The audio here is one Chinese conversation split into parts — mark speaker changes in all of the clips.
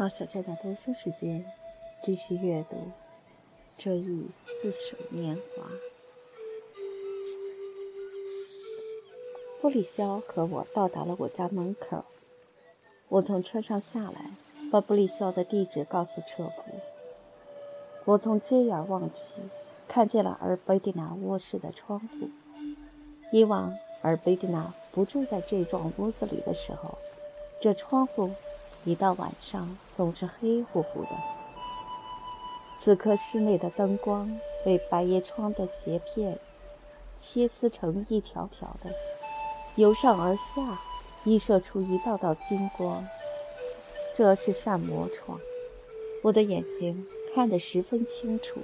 Speaker 1: 毛小娟的读书时间，继续阅读《追忆似水年华》。布里肖和我到达了我家门口。我从车上下来，把布里肖的地址告诉车夫。我从街沿望去，看见了尔贝蒂娜卧室的窗户。以往尔贝蒂娜不住在这幢屋子里的时候，这窗户。一到晚上，总是黑乎乎的。此刻室内的灯光被百叶窗的斜片切丝成一条条的，由上而下溢射出一道道金光。这是扇魔窗，我的眼睛看得十分清楚。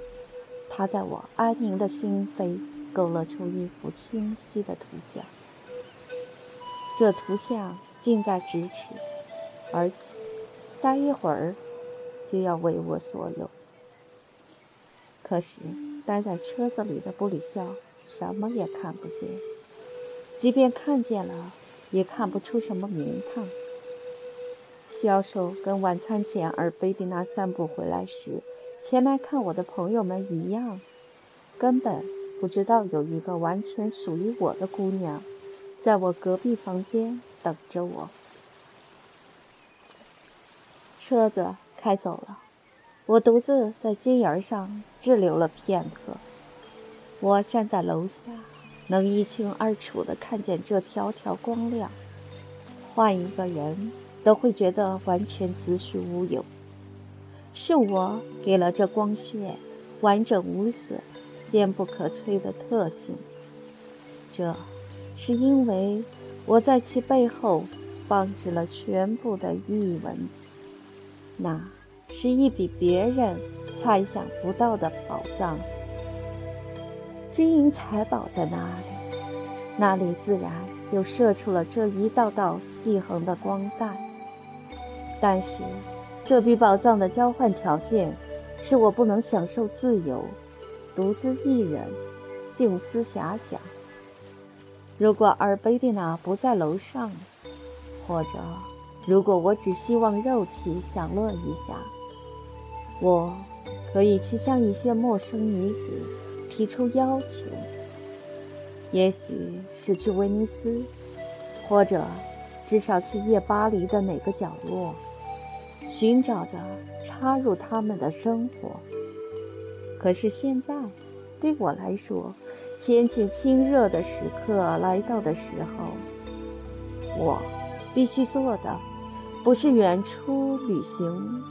Speaker 1: 它在我安宁的心扉勾勒出一幅清晰的图像。这图像近在咫尺。而且，待一会儿就要为我所有。可是，待在车子里的布里肖什么也看不见，即便看见了，也看不出什么名堂。教授跟晚餐前尔贝蒂娜散步回来时前来看我的朋友们一样，根本不知道有一个完全属于我的姑娘，在我隔壁房间等着我。车子开走了，我独自在街沿上滞留了片刻。我站在楼下，能一清二楚地看见这条条光亮。换一个人都会觉得完全子虚乌有。是我给了这光线完整无损、坚不可摧的特性。这，是因为我在其背后放置了全部的译文。那是一笔别人猜想不到的宝藏，金银财宝在那里，那里自然就射出了这一道道细横的光带。但是，这笔宝藏的交换条件是我不能享受自由，独自一人静思遐想。如果尔贝蒂娜不在楼上，或者……如果我只希望肉体享乐一下，我可以去向一些陌生女子提出要求，也许是去威尼斯，或者至少去夜巴黎的哪个角落，寻找着插入他们的生活。可是现在，对我来说，浅浅亲热的时刻来到的时候，我必须做的。不是远出旅行，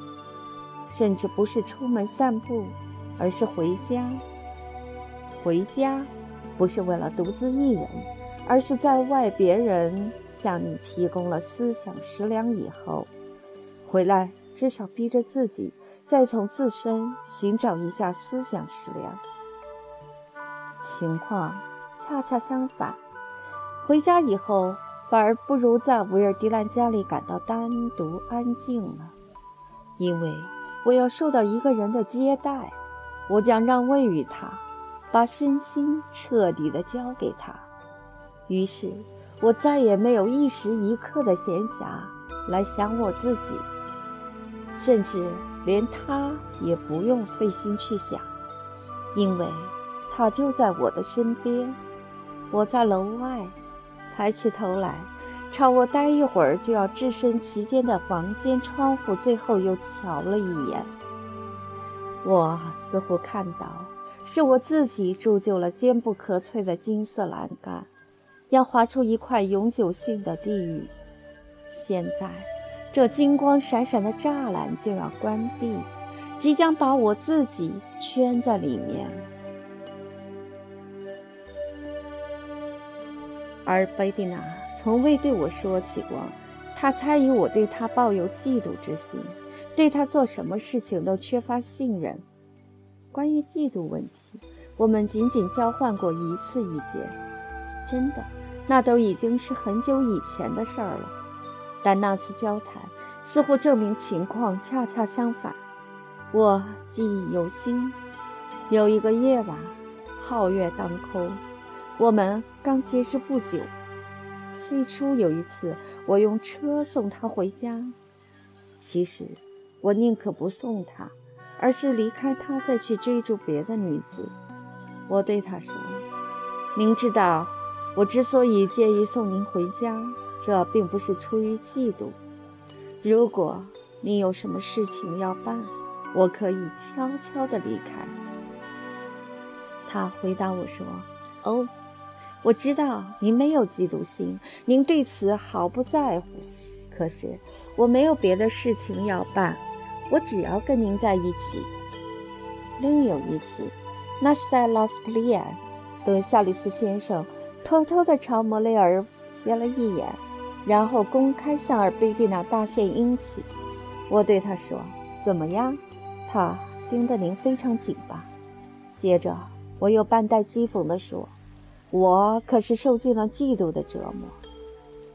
Speaker 1: 甚至不是出门散步，而是回家。回家，不是为了独自一人，而是在外别人向你提供了思想食粮以后，回来至少逼着自己再从自身寻找一下思想食粮。情况恰恰相反，回家以后。反而不如在维尔迪兰家里感到单独安静了，因为我要受到一个人的接待，我将让位于他，把身心彻底的交给他。于是，我再也没有一时一刻的闲暇来想我自己，甚至连他也不用费心去想，因为他就在我的身边。我在楼外。抬起头来，朝我待一会儿就要置身其间的房间窗户，最后又瞧了一眼。我似乎看到，是我自己铸就了坚不可摧的金色栏杆，要划出一块永久性的地狱。现在，这金光闪闪的栅栏就要关闭，即将把我自己圈在里面。而贝蒂娜从未对我说起过，她猜疑我对她抱有嫉妒之心，对她做什么事情都缺乏信任。关于嫉妒问题，我们仅仅交换过一次意见，真的，那都已经是很久以前的事儿了。但那次交谈似乎证明情况恰恰相反，我记忆犹新。有一个夜晚，皓月当空。我们刚结识不久。最初有一次，我用车送他回家。其实，我宁可不送他，而是离开他，再去追逐别的女子。我对他说：“您知道，我之所以介意送您回家，这并不是出于嫉妒。如果您有什么事情要办，我可以悄悄地离开。”他回答我说：“哦，我知道您没有嫉妒心，您对此毫不在乎。可是我没有别的事情要办，我只要跟您在一起。”另有一次。那是在拉斯普利安，德夏里斯先生偷偷地朝莫雷尔瞥了一眼，然后公开向尔贝蒂娜大献殷勤。我对他说：“怎么样？他盯得您非常紧吧？”接着我又半带讥讽地说：“我可是受尽了嫉妒的折磨。”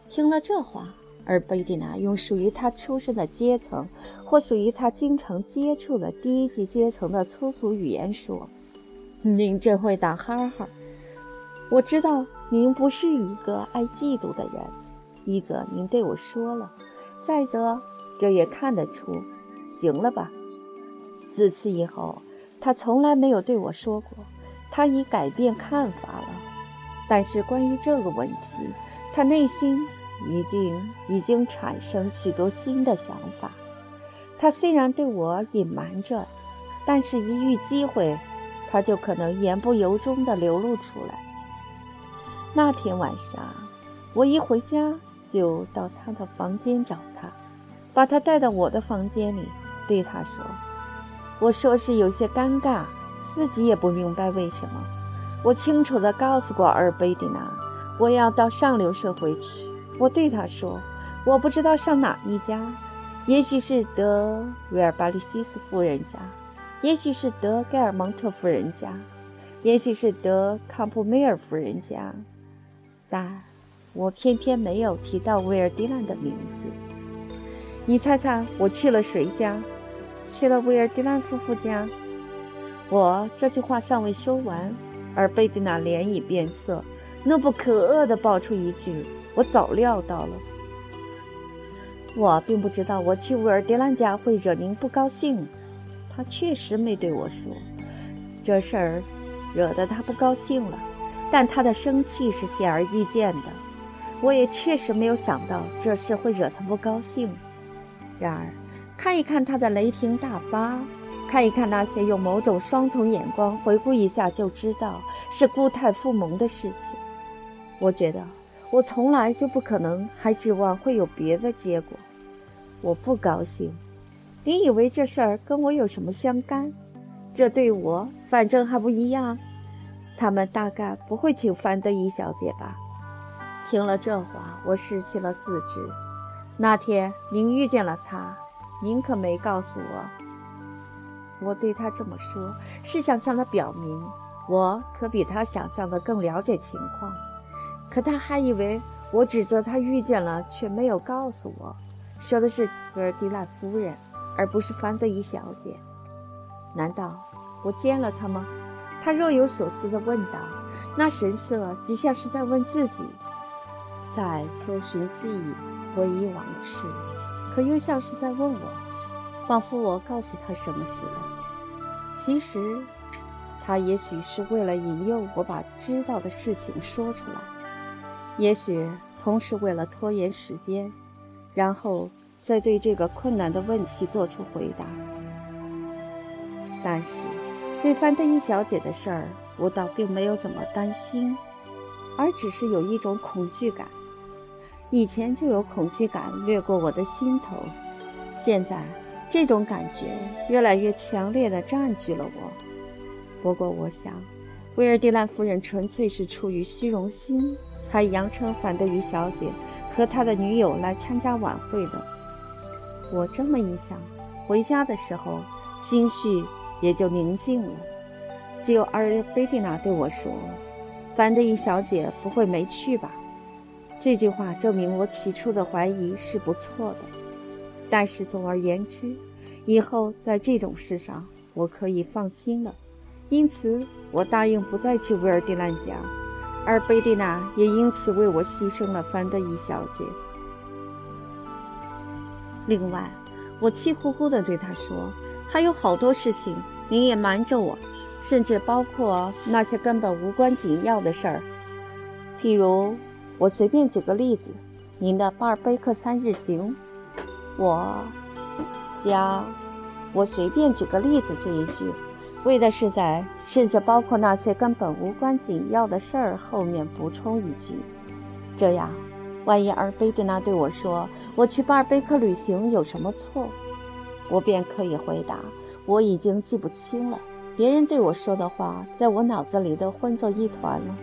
Speaker 1: 听了这话，而贝蒂娜用属于她出身的阶层，或属于她经常接触的低级阶层的粗俗语言说。您真会打哈哈！我知道您不是一个爱嫉妒的人，一则您对我说了，再则这也看得出。行了吧？自此以后，他从来没有对我说过，他已改变看法了。但是关于这个问题，他内心一定已经产生许多新的想法。他虽然对我隐瞒着，但是一遇机会。他就可能言不由衷地流露出来。那天晚上，我一回家就到他的房间找他，把他带到我的房间里，对他说：“我说是有些尴尬，自己也不明白为什么。我清楚地告诉过阿尔贝蒂娜，我要到上流社会去。我对他说，我不知道上哪一家，也许是德维尔巴利西斯夫人家。”也许是德盖尔蒙特夫人家，也许是德康普梅尔夫人家，但我偏偏没有提到威尔迪兰的名字。你猜猜我去了谁家？去了威尔迪兰夫妇家。我这句话尚未说完，而贝蒂娜脸已变色，怒不可遏地爆出一句：“我早料到了。”我并不知道我去乌尔迪兰家会惹您不高兴。他确实没对我说这事儿，惹得他不高兴了。但他的生气是显而易见的。我也确实没有想到这事会惹他不高兴。然而，看一看他的雷霆大发，看一看那些用某种双重眼光回顾一下就知道是固态复萌的事情，我觉得我从来就不可能还指望会有别的结果。我不高兴。你以为这事儿跟我有什么相干？这对我反正还不一样。他们大概不会请范德伊小姐吧？听了这话，我失去了自知。那天您遇见了他，您可没告诉我。我对他这么说，是想向他表明，我可比他想象的更了解情况。可他还以为我指责他遇见了，却没有告诉我，说的是格尔迪兰夫人。而不是范德伊小姐？难道我见了她吗？他若有所思地问道，那神色极像是在问自己，在搜寻记忆，回忆往事，可又像是在问我，仿佛我告诉他什么似的。其实，他也许是为了引诱我把知道的事情说出来，也许同时为了拖延时间，然后。再对这个困难的问题做出回答，但是对范德伊小姐的事儿，我倒并没有怎么担心，而只是有一种恐惧感。以前就有恐惧感掠过我的心头，现在这种感觉越来越强烈地占据了我。不过，我想，威尔蒂兰夫人纯粹是出于虚荣心，才扬称范德伊小姐和她的女友来参加晚会的。我这么一想，回家的时候心绪也就宁静了。只有阿尔菲蒂娜对我说：“范德伊小姐不会没去吧？”这句话证明我起初的怀疑是不错的。但是总而言之，以后在这种事上我可以放心了。因此，我答应不再去维尔蒂兰家，而贝蒂娜也因此为我牺牲了范德伊小姐。另外，我气呼呼地对他说：“还有好多事情您也瞒着我，甚至包括那些根本无关紧要的事儿。譬如，我随便举个例子，您的巴尔贝克三日行，我加我随便举个例子这一句，为的是在甚至包括那些根本无关紧要的事儿后面补充一句，这样。”万一阿尔贝蒂娜对我说：“我去巴尔贝克旅行有什么错？”我便可以回答：“我已经记不清了。别人对我说的话，在我脑子里都混作一团了。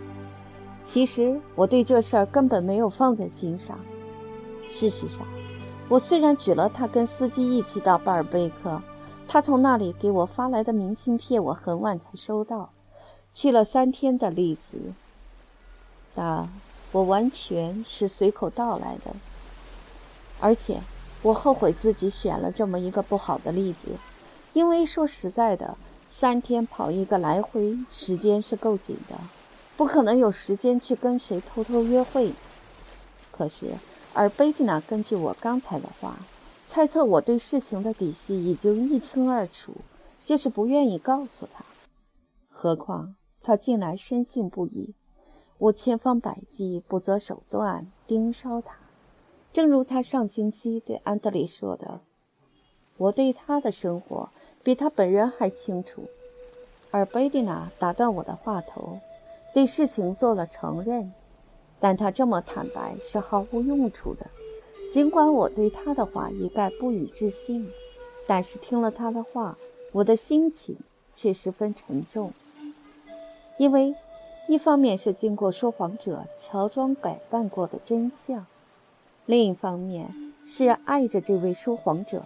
Speaker 1: 其实我对这事儿根本没有放在心上。事实上，我虽然举了他跟司机一起到巴尔贝克，他从那里给我发来的明信片，我很晚才收到，去了三天的例子，但……我完全是随口道来的，而且我后悔自己选了这么一个不好的例子，因为说实在的，三天跑一个来回，时间是够紧的，不可能有时间去跟谁偷偷约会。可是，而贝蒂娜根据我刚才的话，猜测我对事情的底细已经一清二楚，就是不愿意告诉他。何况他近来深信不疑。我千方百计、不择手段盯梢他，正如他上星期对安德烈说的：“我对他的生活比他本人还清楚。”而贝蒂娜打断我的话头，对事情做了承认，但他这么坦白是毫无用处的。尽管我对他的话一概不予置信，但是听了他的话，我的心情却十分沉重，因为。一方面是经过说谎者乔装改扮过的真相，另一方面是爱着这位说谎者，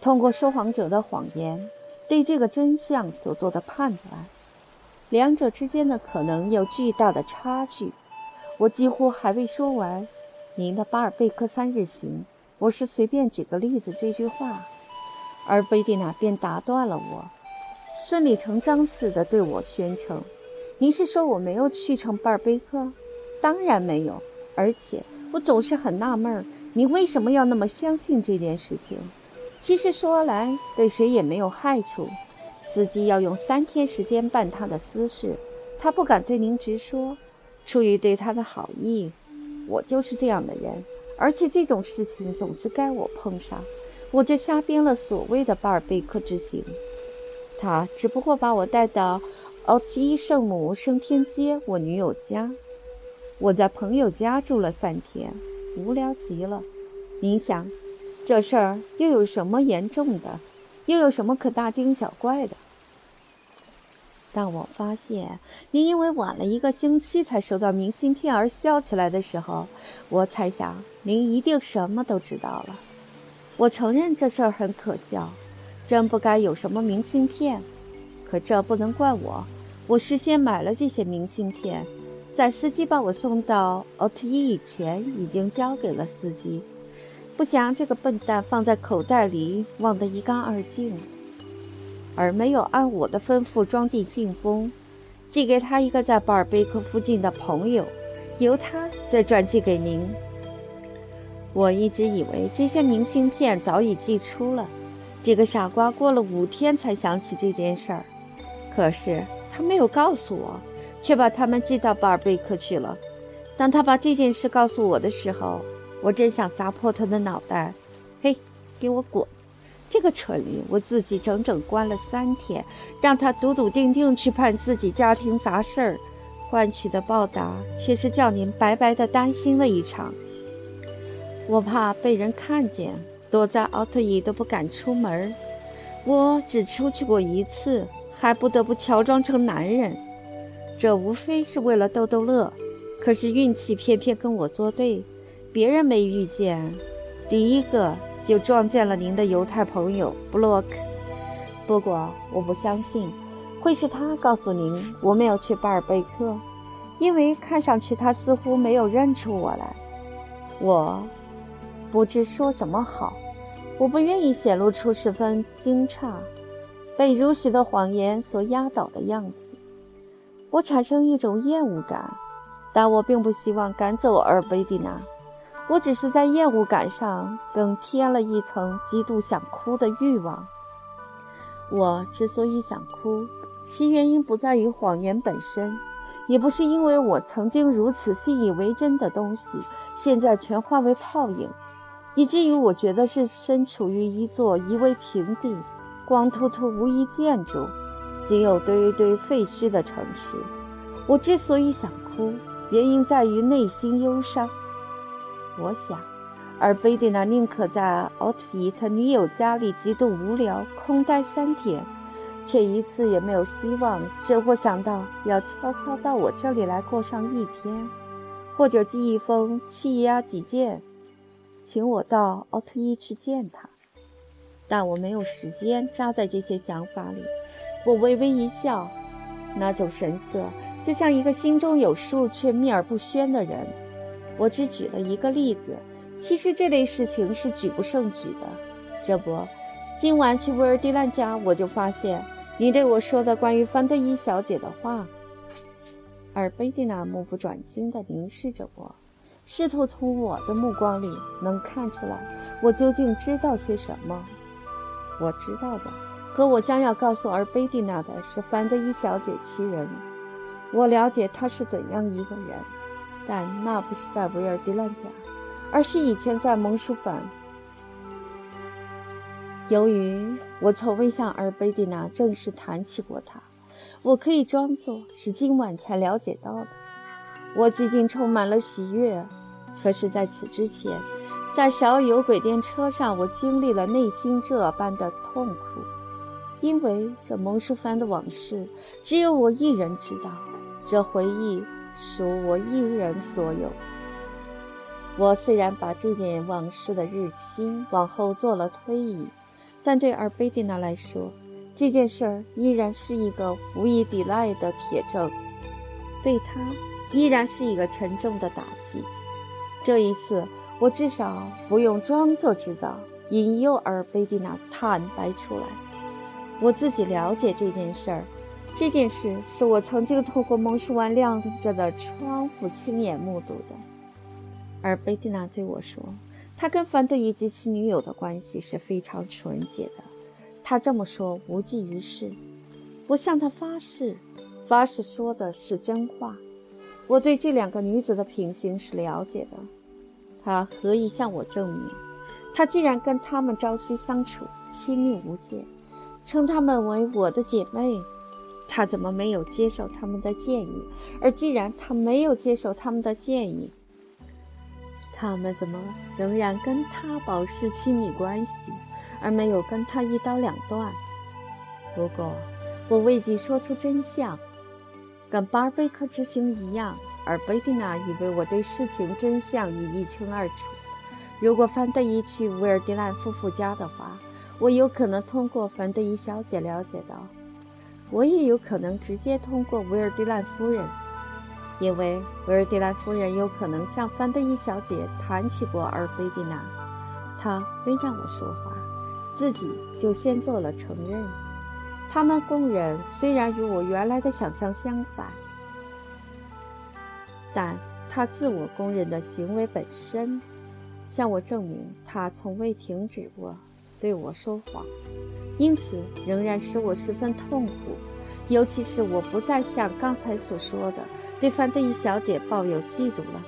Speaker 1: 通过说谎者的谎言对这个真相所做的判断，两者之间的可能有巨大的差距。我几乎还未说完，您的巴尔贝克三日行，我是随便举个例子这句话，而贝蒂娜便打断了我，顺理成章似的对我宣称。您是说我没有去成巴尔贝克？当然没有。而且我总是很纳闷儿，你为什么要那么相信这件事情？其实说来对谁也没有害处。司机要用三天时间办他的私事，他不敢对您直说，出于对他的好意。我就是这样的人，而且这种事情总是该我碰上，我就瞎编了所谓的巴尔贝克之行。他只不过把我带到。奥特伊圣母升天街，我女友家。我在朋友家住了三天，无聊极了。您想，这事儿又有什么严重的？又有什么可大惊小怪的？当我发现您因为晚了一个星期才收到明信片而笑起来的时候，我猜想您一定什么都知道了。我承认这事儿很可笑，真不该有什么明信片。可这不能怪我，我事先买了这些明信片，在司机把我送到奥特伊以前已经交给了司机，不想这个笨蛋放在口袋里忘得一干二净，而没有按我的吩咐装进信封，寄给他一个在巴尔贝克附近的朋友，由他再转寄给您。我一直以为这些明信片早已寄出了，这个傻瓜过了五天才想起这件事儿。可是他没有告诉我，却把他们寄到巴尔贝克去了。当他把这件事告诉我的时候，我真想砸破他的脑袋！嘿，给我滚！这个蠢驴，我自己整整关了三天，让他笃笃定定去办自己家庭杂事儿，换取的报答却是叫您白白的担心了一场。我怕被人看见，躲在奥特伊都不敢出门。我只出去过一次。还不得不乔装成男人，这无非是为了逗逗乐。可是运气偏偏跟我作对，别人没遇见，第一个就撞见了您的犹太朋友布洛克。不过我不相信，会是他告诉您我没有去巴尔贝克，因为看上去他似乎没有认出我来。我不知说什么好，我不愿意显露出十分惊诧。被如实的谎言所压倒的样子，我产生一种厌恶感，但我并不希望赶走尔贝蒂娜。我只是在厌恶感上更添了一层极度想哭的欲望。我之所以想哭，其原因不在于谎言本身，也不是因为我曾经如此信以为真的东西，现在全化为泡影，以至于我觉得是身处于一座夷为平地、光秃秃无一建筑、仅有堆堆废墟的城市。我之所以想哭，原因在于内心忧伤。我想，而贝蒂娜宁可在奥特伊他女友家里极度无聊，空待三天，却一次也没有希望，生或想到要悄悄到我这里来过上一天，或者寄一封气压几件，请我到奥特伊去见他。但我没有时间扎在这些想法里。我微微一笑，那种神色就像一个心中有数却秘而不宣的人。我只举了一个例子，其实这类事情是举不胜举的。这不，今晚去威尔迪兰家，我就发现你对我说的关于范德伊小姐的话。而贝蒂娜目不转睛地凝视着我，试图从我的目光里能看出来我究竟知道些什么。我知道的，和我将要告诉而贝蒂娜的是范德伊小姐其人。我了解她是怎样一个人。但那不是在维尔迪兰家，而是以前在蒙舒凡。由于我从未向尔贝蒂娜正式谈起过他，我可以装作是今晚才了解到的。我几近充满了喜悦，可是在此之前，在小有轨电车上，我经历了内心这般的痛苦，因为这蒙舒凡的往事只有我一人知道，这回忆。属我一人所有。我虽然把这件往事的日期往后做了推移，但对尔贝蒂娜来说，这件事儿依然是一个无以抵赖的铁证，对她依然是一个沉重的打击。这一次，我至少不用装作知道，引诱尔贝蒂娜坦白出来。我自己了解这件事儿。这件事是我曾经透过蒙舒湾亮着的窗户亲眼目睹的，而贝蒂娜对我说，他跟凡德以及其女友的关系是非常纯洁的。他这么说无济于事。我向他发誓，发誓说的是真话。我对这两个女子的品行是了解的。他何以向我证明？他既然跟她们朝夕相处，亲密无间，称她们为我的姐妹。他怎么没有接受他们的建议？而既然他没有接受他们的建议，他们怎么仍然跟他保持亲密关系，而没有跟他一刀两断？不过，我未及说出真相，跟巴尔贝克之行一样，而贝蒂娜以为我对事情真相已一清二楚。如果范德伊去维尔迪兰夫妇家的话，我有可能通过范德伊小姐了解到。我也有可能直接通过维尔迪兰夫人，因为维尔迪兰夫人有可能向范德伊小姐谈起过尔菲蒂娜，她没让我说话，自己就先做了承认。他们公认，虽然与我原来的想象相反，但他自我公认的行为本身，向我证明他从未停止过对我说谎。因此，仍然使我十分痛苦，尤其是我不再像刚才所说的对范德伊小姐抱有嫉妒了。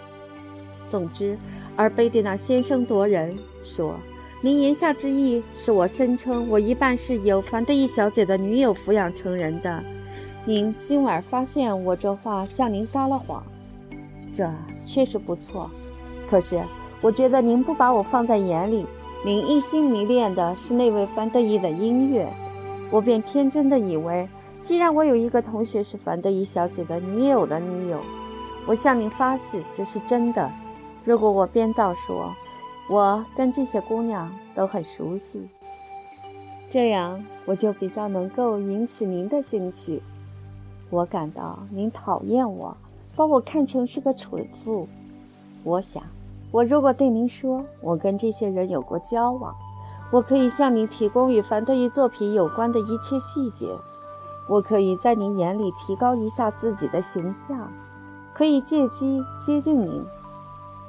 Speaker 1: 总之，而贝蒂娜先生夺人说：“您言下之意是我声称我一半是由范德伊小姐的女友抚养成人的。您今晚发现我这话向您撒了谎，这确实不错。可是，我觉得您不把我放在眼里。”您一心迷恋的是那位范德伊的音乐，我便天真的以为，既然我有一个同学是范德伊小姐的女友的女友，我向您发誓这是真的。如果我编造说，我跟这些姑娘都很熟悉，这样我就比较能够引起您的兴趣。我感到您讨厌我，把我看成是个蠢妇。我想。我如果对您说，我跟这些人有过交往，我可以向您提供与凡德伊作品有关的一切细节，我可以在您眼里提高一下自己的形象，可以借机接近您。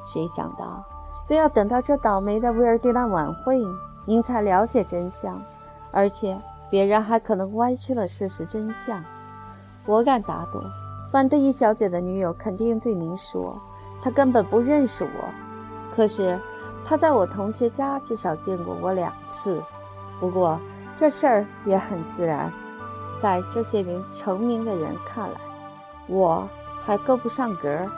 Speaker 1: 谁想到，非要等到这倒霉的威尔蒂娜晚会，您才了解真相，而且别人还可能歪曲了事实真相。我敢打赌，范德伊小姐的女友肯定对您说，她根本不认识我。可是，他在我同学家至少见过我两次。不过，这事儿也很自然，在这些名成名的人看来，我还够不上格，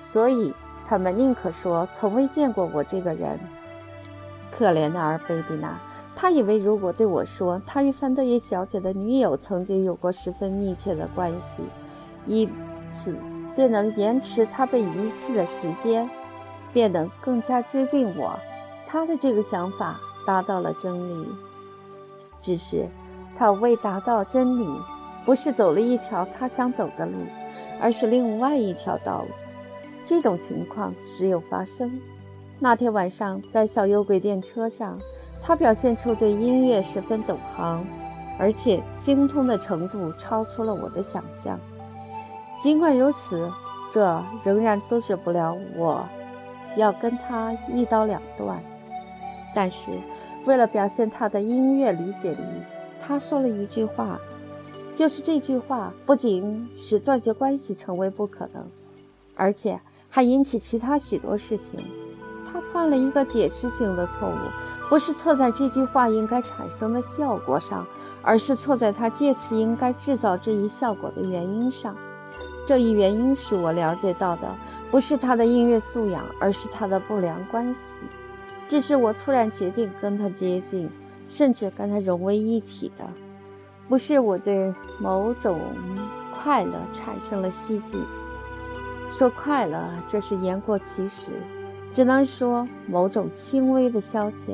Speaker 1: 所以他们宁可说从未见过我这个人。可怜的阿尔贝蒂娜，他以为如果对我说他与范德耶小姐的女友曾经有过十分密切的关系，以此便能延迟他被遗弃的时间，变得更加接近我，他的这个想法达到了真理。只是，他未达到真理，不是走了一条他想走的路，而是另外一条道路。这种情况时有发生。那天晚上在小有轨电车上，他表现出对音乐十分懂行，而且精通的程度超出了我的想象。尽管如此，这仍然阻止不了我要跟他一刀两断。但是。为了表现他的音乐理解力，他说了一句话，就是这句话不仅使断绝关系成为不可能，而且还引起其他许多事情。他犯了一个解释性的错误，不是错在这句话应该产生的效果上，而是错在他借此应该制造这一效果的原因上。这一原因是我了解到的，不是他的音乐素养，而是他的不良关系。这是我突然决定跟他接近，甚至跟他融为一体的，不是我对某种快乐产生了希冀。说快乐，这是言过其实，只能说某种轻微的消遣，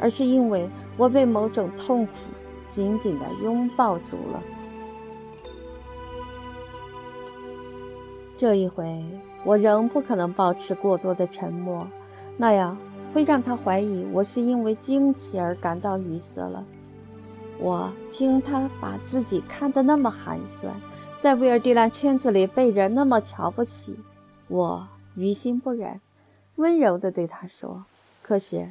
Speaker 1: 而是因为我被某种痛苦紧紧地拥抱住了。这一回，我仍不可能保持过多的沉默，那样。会让他怀疑我是因为惊奇而感到语塞了。我听他把自己看得那么寒酸，在威尔蒂兰圈子里被人那么瞧不起，我于心不忍，温柔地对他说：“可是，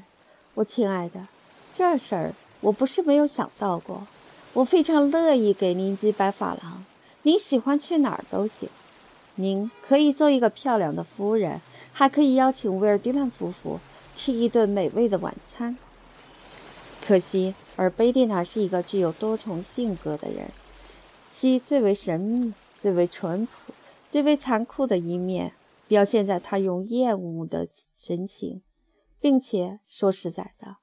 Speaker 1: 我亲爱的，这事儿我不是没有想到过。我非常乐意给您几百法郎，您喜欢去哪儿都行。您可以做一个漂亮的夫人，还可以邀请威尔蒂兰夫妇。”吃一顿美味的晚餐。可惜，而贝蒂娜是一个具有多重性格的人，其最为神秘、最为淳朴、最为残酷的一面，表现在她用厌恶的神情，并且说实在的，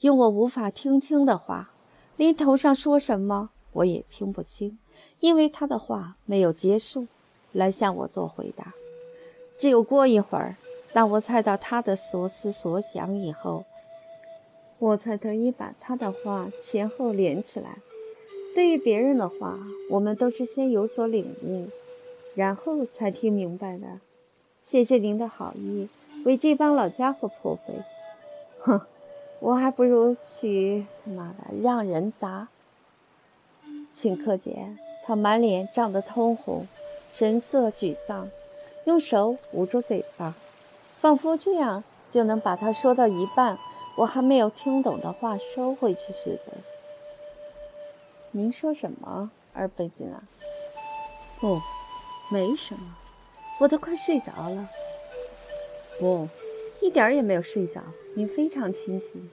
Speaker 1: 用我无法听清的话，连头上说什么我也听不清，因为他的话没有结束，来向我做回答。只有过一会儿。当我猜到他的所思所想以后，我才得以把他的话前后连起来。对于别人的话，我们都是先有所领悟，然后才听明白的。谢谢您的好意，为这帮老家伙破费。哼，我还不如去他妈的让人砸。顷刻间，他满脸涨得通红，神色沮丧，用手捂住嘴巴。仿佛这样就能把他说到一半我还没有听懂的话收回去似的。您说什么，二贝蒂娜？不，没什么，我都快睡着了。不，一点儿也没有睡着，您非常清醒。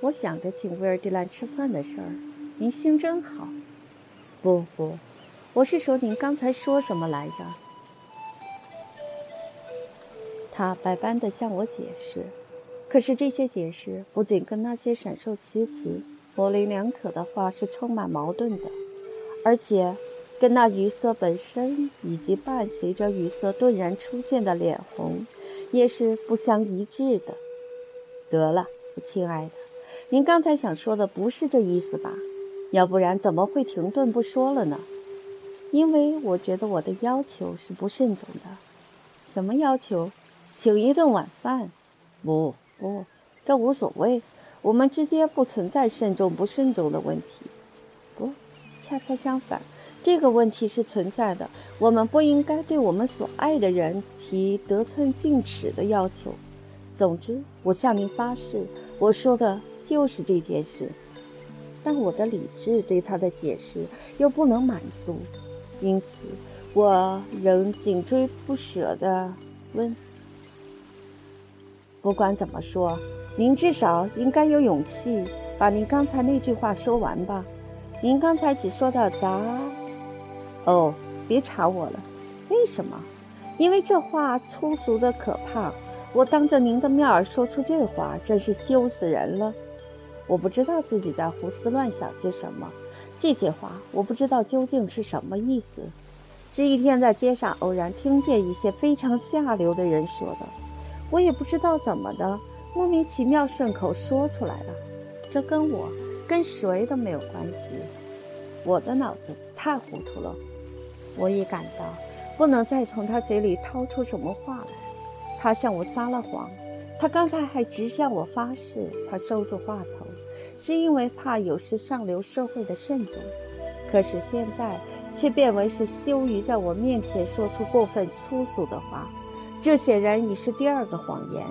Speaker 1: 我想着请威尔蒂兰吃饭的事儿，您心真好。不不，我是说您刚才说什么来着？他百般地向我解释，可是这些解释不仅跟那些闪烁其词、模棱两可的话是充满矛盾的，而且跟那语色本身以及伴随着语色顿然出现的脸红也是不相一致的。得了，我亲爱的，您刚才想说的不是这意思吧？要不然怎么会停顿不说了呢？因为我觉得我的要求是不慎重的。什么要求？请一顿晚饭，不不，这无所谓。我们之间不存在慎重不慎重的问题。不，恰恰相反，这个问题是存在的。我们不应该对我们所爱的人提得寸进尺的要求。总之，我向您发誓，我说的就是这件事。但我的理智对他的解释又不能满足，因此我仍紧追不舍地问：“不管怎么说，您至少应该有勇气把您刚才那句话说完吧？您刚才只说到杂……哦，别查我了。为什么？因为这话粗俗的可怕。我当着您的面儿说出这话，真是羞死人了。”我不知道自己在胡思乱想些什么，这些话我不知道究竟是什么意思。这一天在街上偶然听见一些非常下流的人说的，我也不知道怎么的，莫名其妙顺口说出来了。这跟我跟谁都没有关系，我的脑子太糊涂了。我也感到不能再从他嘴里掏出什么话来，他向我撒了谎。他刚才还直向我发誓，他收住话头，是因为怕有失上流社会的慎重。可是现在却变为是羞于在我面前说出过分粗俗的话，这显然已是第二个谎言。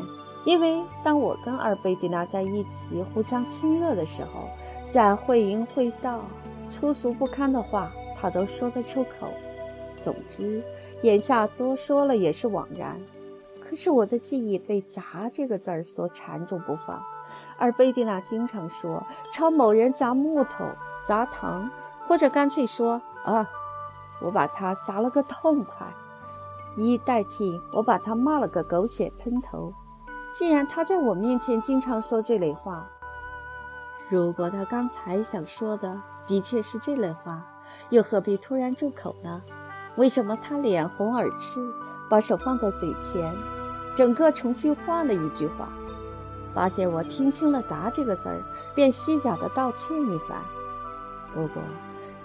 Speaker 1: 因为当我跟阿尔贝蒂娜在一起互相亲热的时候，在会淫会道、粗俗不堪的话，他都说得出口。总之，眼下多说了也是枉然。可是我的记忆被“砸”这个字儿所缠住不放，而贝蒂娜经常说朝某人砸木头、砸糖，或者干脆说啊，我把他砸了个痛快，以代替我把他骂了个狗血喷头。既然他在我面前经常说这类话，如果他刚才想说的的确是这类话，又何必突然住口呢？为什么他脸红耳赤，把手放在嘴前？整个重新换了一句话，发现我听清了“砸”这个字儿，便虚假的道歉一番。不过，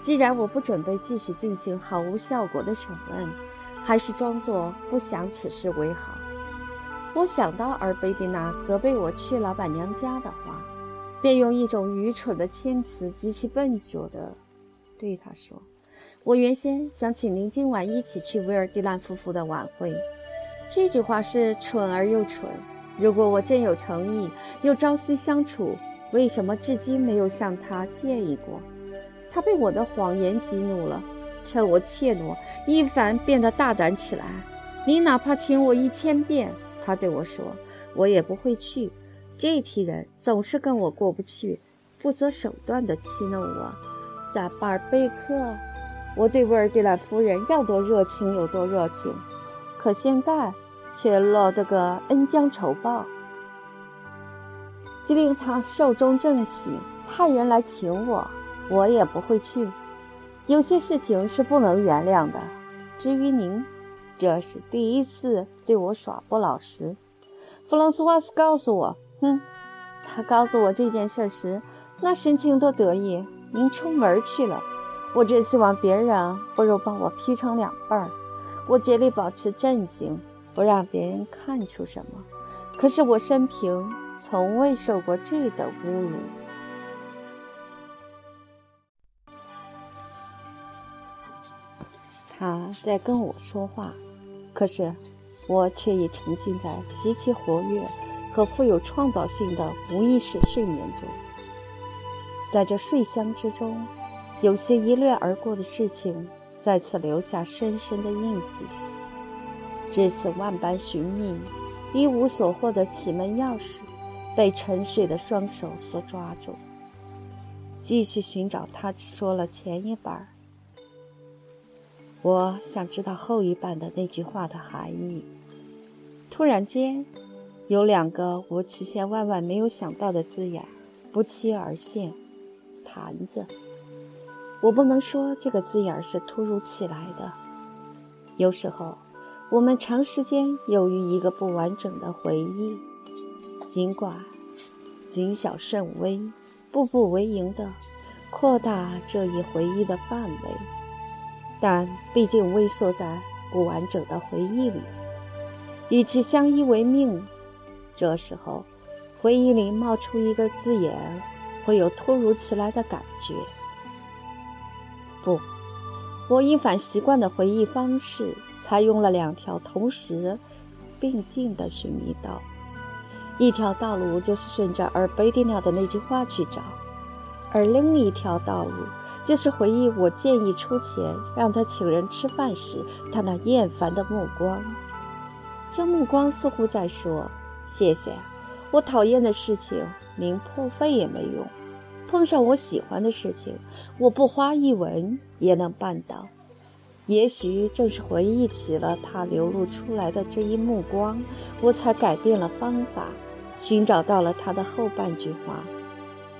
Speaker 1: 既然我不准备继续进行毫无效果的审问，还是装作不想此事为好。我想到尔贝蒂娜责备我去老板娘家的话，便用一种愚蠢的谦辞极其笨拙的对她说：“我原先想请您今晚一起去维尔蒂兰夫妇的晚会。”这句话是蠢而又蠢。如果我真有诚意，又朝夕相处，为什么至今没有向他建议过？他被我的谎言激怒了，趁我怯懦，一凡变得大胆起来。你哪怕请我一千遍，他对我说，我也不会去。这批人总是跟我过不去，不择手段地欺弄我。在巴尔贝克，我对维尔蒂兰夫人要多热情有多热情。可现在却落得个恩将仇报，即令他寿终正寝，派人来请我，我也不会去。有些事情是不能原谅的。至于您，这是第一次对我耍不老实。弗朗斯瓦斯告诉我，哼，他告诉我这件事时，那神情多得意。您出门去了，我真希望别人不如把我劈成两半儿。我竭力保持镇静，不让别人看出什么。可是我生平从未受过这等侮辱。他在跟我说话，可是我却已沉浸在极其活跃和富有创造性的无意识睡眠中。在这睡乡之中，有些一掠而过的事情。再次留下深深的印记。这次万般寻觅，一无所获的启门钥匙，被沉睡的双手所抓住。继续寻找，他说了前一半。我想知道后一半的那句话的含义。突然间，有两个我起先万万没有想到的字眼不期而现：坛子。我不能说这个字眼是突如其来的。有时候，我们长时间由于一个不完整的回忆，尽管谨小慎微、步步为营地扩大这一回忆的范围，但毕竟微缩在不完整的回忆里，与其相依为命。这时候，回忆里冒出一个字眼，会有突如其来的感觉。不，我因反习惯的回忆方式，采用了两条同时并进的寻觅道。一条道路就是顺着尔贝蒂娜的那句话去找，而另一条道路就是回忆我建议出钱让他请人吃饭时，他那厌烦的目光。这目光似乎在说：“谢谢，我讨厌的事情您破费也没用。碰上我喜欢的事情，我不花一文也能办到。”也许正是回忆起了他流露出来的这一目光，我才改变了方法，寻找到了他的后半句话。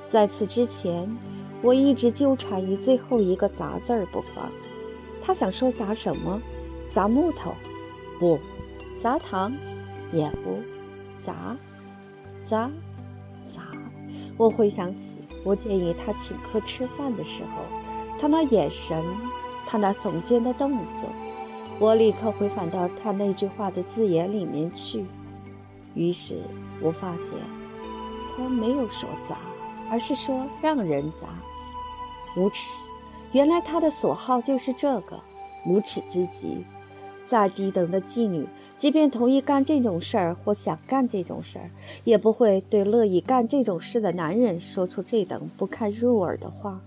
Speaker 1: 在此之前，我一直纠缠于最后一个砸字儿不放。他想说砸什么？砸木头？不，砸糖？也不，砸，砸，砸。我回想起我建议他请客吃饭的时候，他那眼神。他那耸肩的动作，我立刻回返到他那句话的字眼里面去。于是我发现，他没有说砸，而是说让人砸。无耻！原来他的所好就是这个，无耻之极。再低等的妓女，即便同意干这种事儿或想干这种事儿，也不会对乐意干这种事的男人说出这等不堪入耳的话。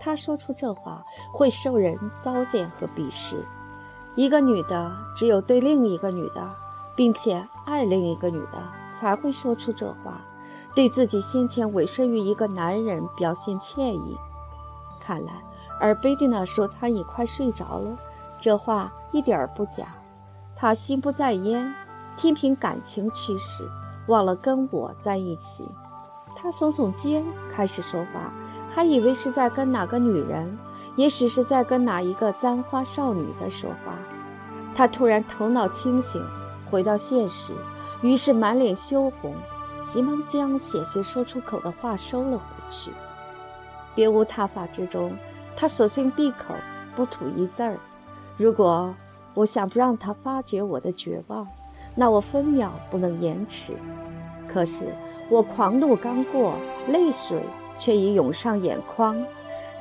Speaker 1: 他说出这话会受人糟践和鄙视。一个女的只有对另一个女的，并且爱另一个女的，才会说出这话，对自己先前委身于一个男人表现歉意。看来，而贝蒂娜说她已快睡着了，这话一点儿不假。他心不在焉，听凭感情驱使，忘了跟我在一起。他耸耸肩，开始说话。还以为是在跟哪个女人，也许是在跟哪一个簪花少女在说话。他突然头脑清醒，回到现实，于是满脸羞红，急忙将险些说出口的话收了回去。别无他法之中，他索性闭口不吐一字儿。如果我想不让他发觉我的绝望，那我分秒不能延迟。可是我狂怒刚过，泪水。却已涌上眼眶，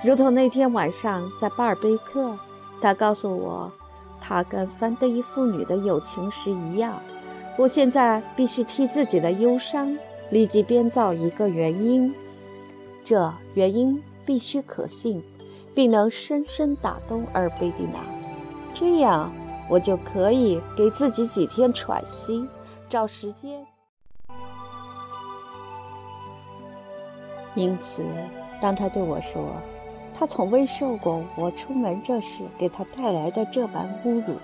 Speaker 1: 如同那天晚上在巴尔贝克，他告诉我他跟范德伊父女的友情时一样。我现在必须替自己的忧伤立即编造一个原因，这原因必须可信，并能深深打动阿尔贝蒂娜，这样我就可以给自己几天喘息，找时间。因此，当他对我说，他从未受过我出门这事给他带来的这般侮辱，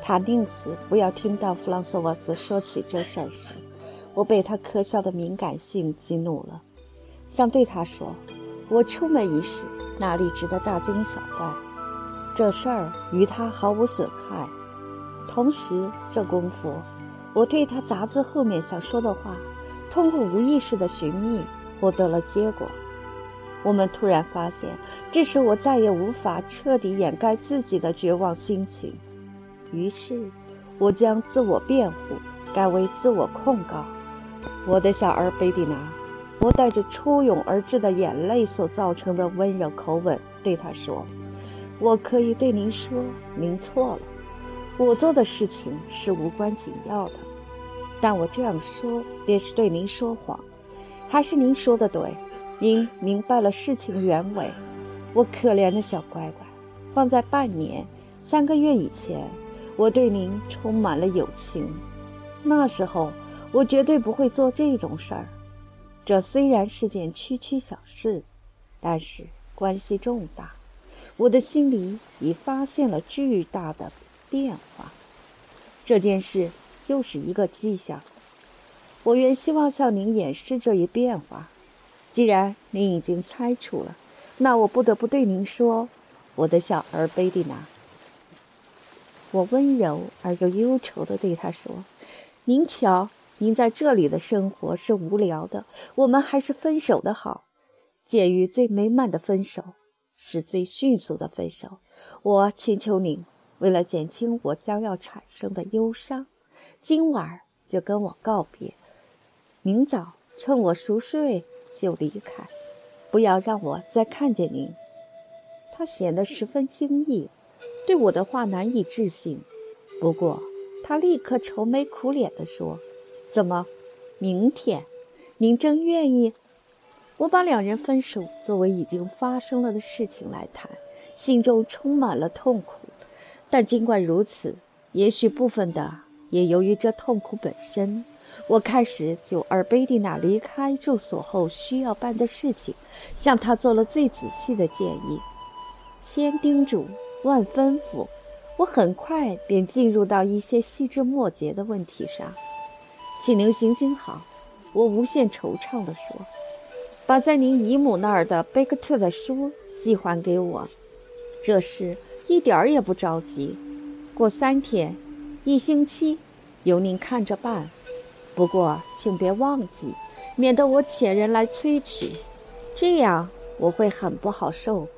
Speaker 1: 他宁死不要听到弗朗索瓦斯说起这事儿时，我被他可笑的敏感性激怒了，想对他说：“我出门一事哪里值得大惊小怪？这事儿与他毫无损害。”同时，这功夫，我对他杂志后面想说的话，通过无意识的寻觅。获得了结果，我们突然发现，这时我再也无法彻底掩盖自己的绝望心情。于是，我将自我辩护改为自我控告。我的小儿贝蒂娜，我带着初涌而至的眼泪所造成的温柔口吻对他说：“我可以对您说，您错了。我做的事情是无关紧要的，但我这样说便是对您说谎。”还是您说的对，您明白了事情原委。我可怜的小乖乖，放在半年、三个月以前，我对您充满了友情。那时候，我绝对不会做这种事儿。这虽然是件区区小事，但是关系重大。我的心里已发现了巨大的变化。这件事就是一个迹象。我原希望向您演示这一变化，既然您已经猜出了，那我不得不对您说，我的小儿贝蒂娜。我温柔而又忧愁地对他说：“您瞧，您在这里的生活是无聊的，我们还是分手的好。鉴于最美满的分手是最迅速的分手，我请求您，为了减轻我将要产生的忧伤，今晚就跟我告别。”明早趁我熟睡就离开，不要让我再看见您。他显得十分惊异，对我的话难以置信。不过他立刻愁眉苦脸地说：“怎么，明天，您真愿意？我把两人分手作为已经发生了的事情来谈，心中充满了痛苦。但尽管如此，也许部分的也由于这痛苦本身，我开始就尔贝蒂娜离开住所后需要办的事情，向她做了最仔细的建议，千叮嘱万吩咐。我很快便进入到一些细枝末节的问题上，请您行行好。我无限惆怅地说：“把在您姨母那儿的贝克特的书寄还给我，这事一点儿也不着急。过三天、一星期，由您看着办。不过请别忘记，免得我遣人来催取，这样我会很不好受。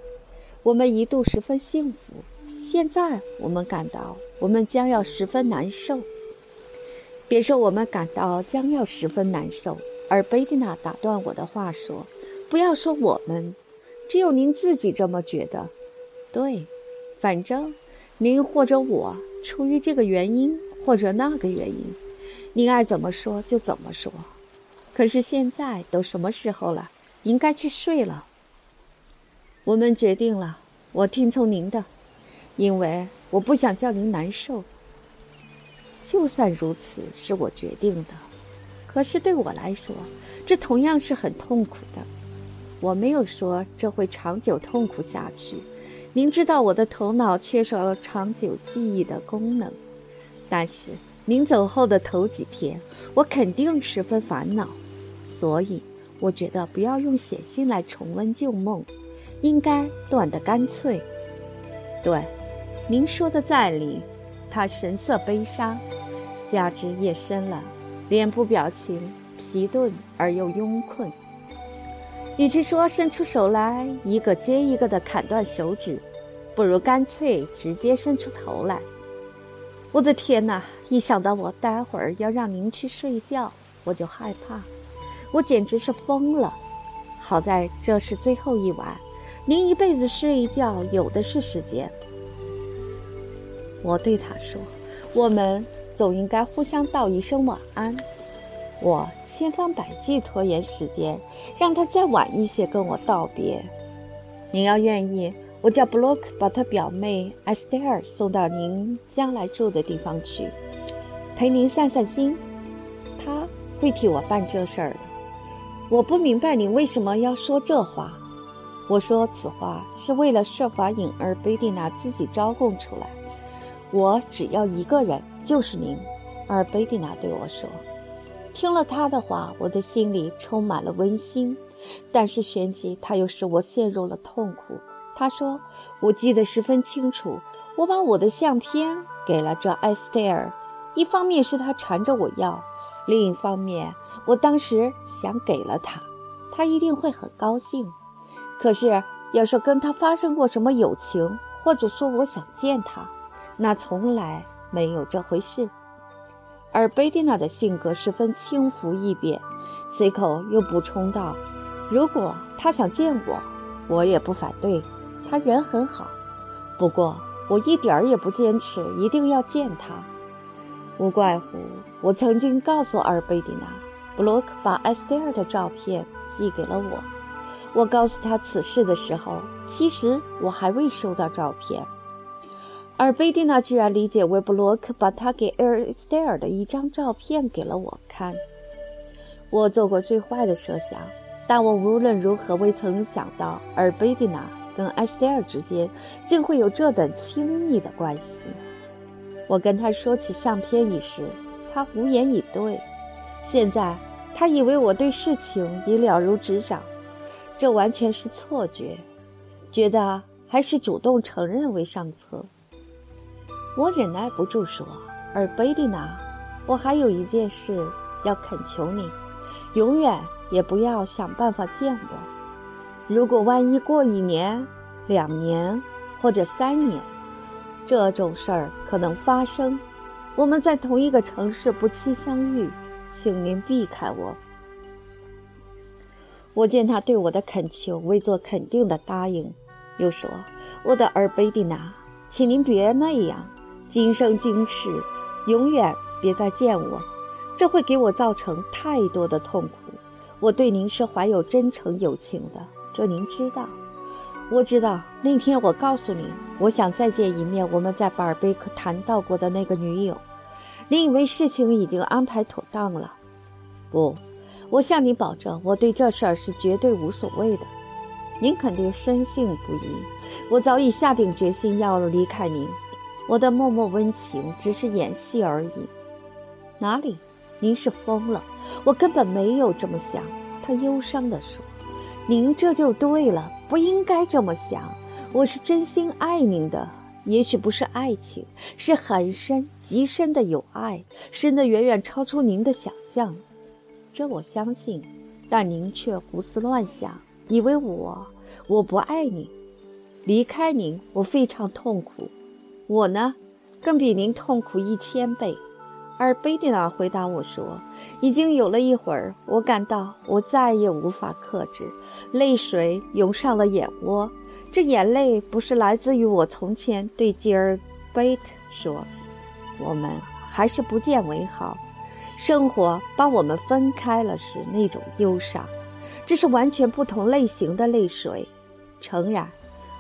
Speaker 1: 我们一度十分幸福。”现在我们感到，我们将要十分难受。别说我们感到将要十分难受，而贝蒂娜打断我的话说：“不要说我们，只有您自己这么觉得。对，反正您或者我出于这个原因或者那个原因，您爱怎么说就怎么说。可是现在都什么时候了？应该去睡了。我们决定了，我听从您的。”因为我不想叫您难受。就算如此，是我决定的。可是对我来说，这同样是很痛苦的。我没有说这会长久痛苦下去。您知道我的头脑缺少了长久记忆的功能。但是您走后的头几天，我肯定十分烦恼。所以我觉得不要用写信来重温旧梦，应该断得干脆。对。您说的在理，他神色悲伤，加之夜深了，脸部表情疲顿而又慵困。与其说伸出手来一个接一个的砍断手指，不如干脆直接伸出头来。我的天哪！一想到我待会儿要让您去睡觉，我就害怕，我简直是疯了。好在这是最后一晚，您一辈子睡一觉有的是时间。我对他说：“我们总应该互相道一声晚安。”我千方百计拖延时间，让他再晚一些跟我道别。您要愿意，我叫布洛克把他表妹艾斯蒂尔送到您将来住的地方去，陪您散散心。他会替我办这事儿的。我不明白你为什么要说这话。我说此话是为了设法引而贝蒂娜自己招供出来。我只要一个人，就是您。”而贝蒂娜对我说。听了他的话，我的心里充满了温馨，但是旋即他又使我陷入了痛苦。他说：“我记得十分清楚，我把我的相片给了这埃斯蒂尔，一方面是他缠着我要，另一方面我当时想给了他，他一定会很高兴。可是要说跟他发生过什么友情，或者说我想见他。”那从来没有这回事，而贝蒂娜的性格十分轻浮易变，随口又补充道：“如果他想见我，我也不反对。他人很好，不过我一点儿也不坚持一定要见他。无怪乎我曾经告诉尔贝蒂娜，布洛克把埃斯蒂尔的照片寄给了我。我告诉他此事的时候，其实我还未收到照片。”而贝蒂娜居然理解为布洛克把他给埃尔斯戴尔的一张照片给了我看。我做过最坏的设想，但我无论如何未曾想到，而贝蒂娜跟埃斯戴尔之间竟会有这等亲密的关系。我跟他说起相片一事，他无言以对。现在他以为我对事情已了如指掌，这完全是错觉，觉得还是主动承认为上策。我忍耐不住说：“而贝蒂娜，我还有一件事要恳求你，永远也不要想办法见我。如果万一过一年、两年或者三年，这种事儿可能发生，我们在同一个城市不期相遇，请您避开我。”我见他对我的恳求未做肯定的答应，又说：“我的尔贝蒂娜，请您别那样。”今生今世，永远别再见我，这会给我造成太多的痛苦。我对您是怀有真诚友情的，这您知道。我知道那天我告诉您，我想再见一面我们在巴尔贝克谈到过的那个女友。您以为事情已经安排妥当了？不，我向你保证，我对这事儿是绝对无所谓的。您肯定深信不疑。我早已下定决心要离开您。我的默默温情只是演戏而已。哪里？您是疯了！我根本没有这么想。他忧伤地说：“您这就对了，不应该这么想。我是真心爱您的，也许不是爱情，是很深、极深的友爱，深的远远超出您的想象。这我相信，但您却胡思乱想，以为我我不爱你，离开您，我非常痛苦。我呢，更比您痛苦一千倍。”而贝蒂娜回答我说：“已经有了一会儿，我感到我再也无法克制，泪水涌上了眼窝。这眼泪不是来自于我从前对吉尔贝特说，我们还是不见为好，生活把我们分开了时那种忧伤，这是完全不同类型的泪水。诚然，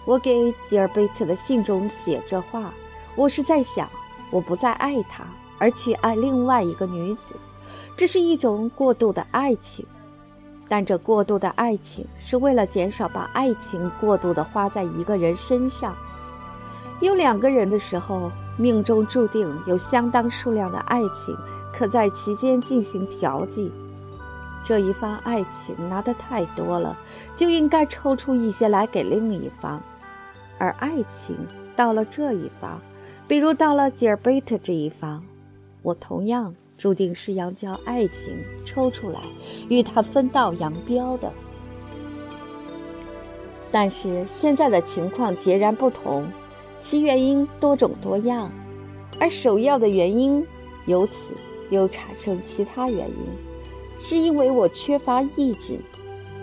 Speaker 1: 我给吉尔贝特的信中写这话，我是在想，我不再爱他。”而去爱另外一个女子，这是一种过度的爱情，但这过度的爱情是为了减少把爱情过度的花在一个人身上。有两个人的时候，命中注定有相当数量的爱情可在其间进行调剂。这一方爱情拿得太多了，就应该抽出一些来给另一方，而爱情到了这一方，比如到了吉尔贝特这一方。我同样注定是要将爱情抽出来，与他分道扬镳的。但是现在的情况截然不同，其原因多种多样，而首要的原因由此又产生其他原因，是因为我缺乏意志。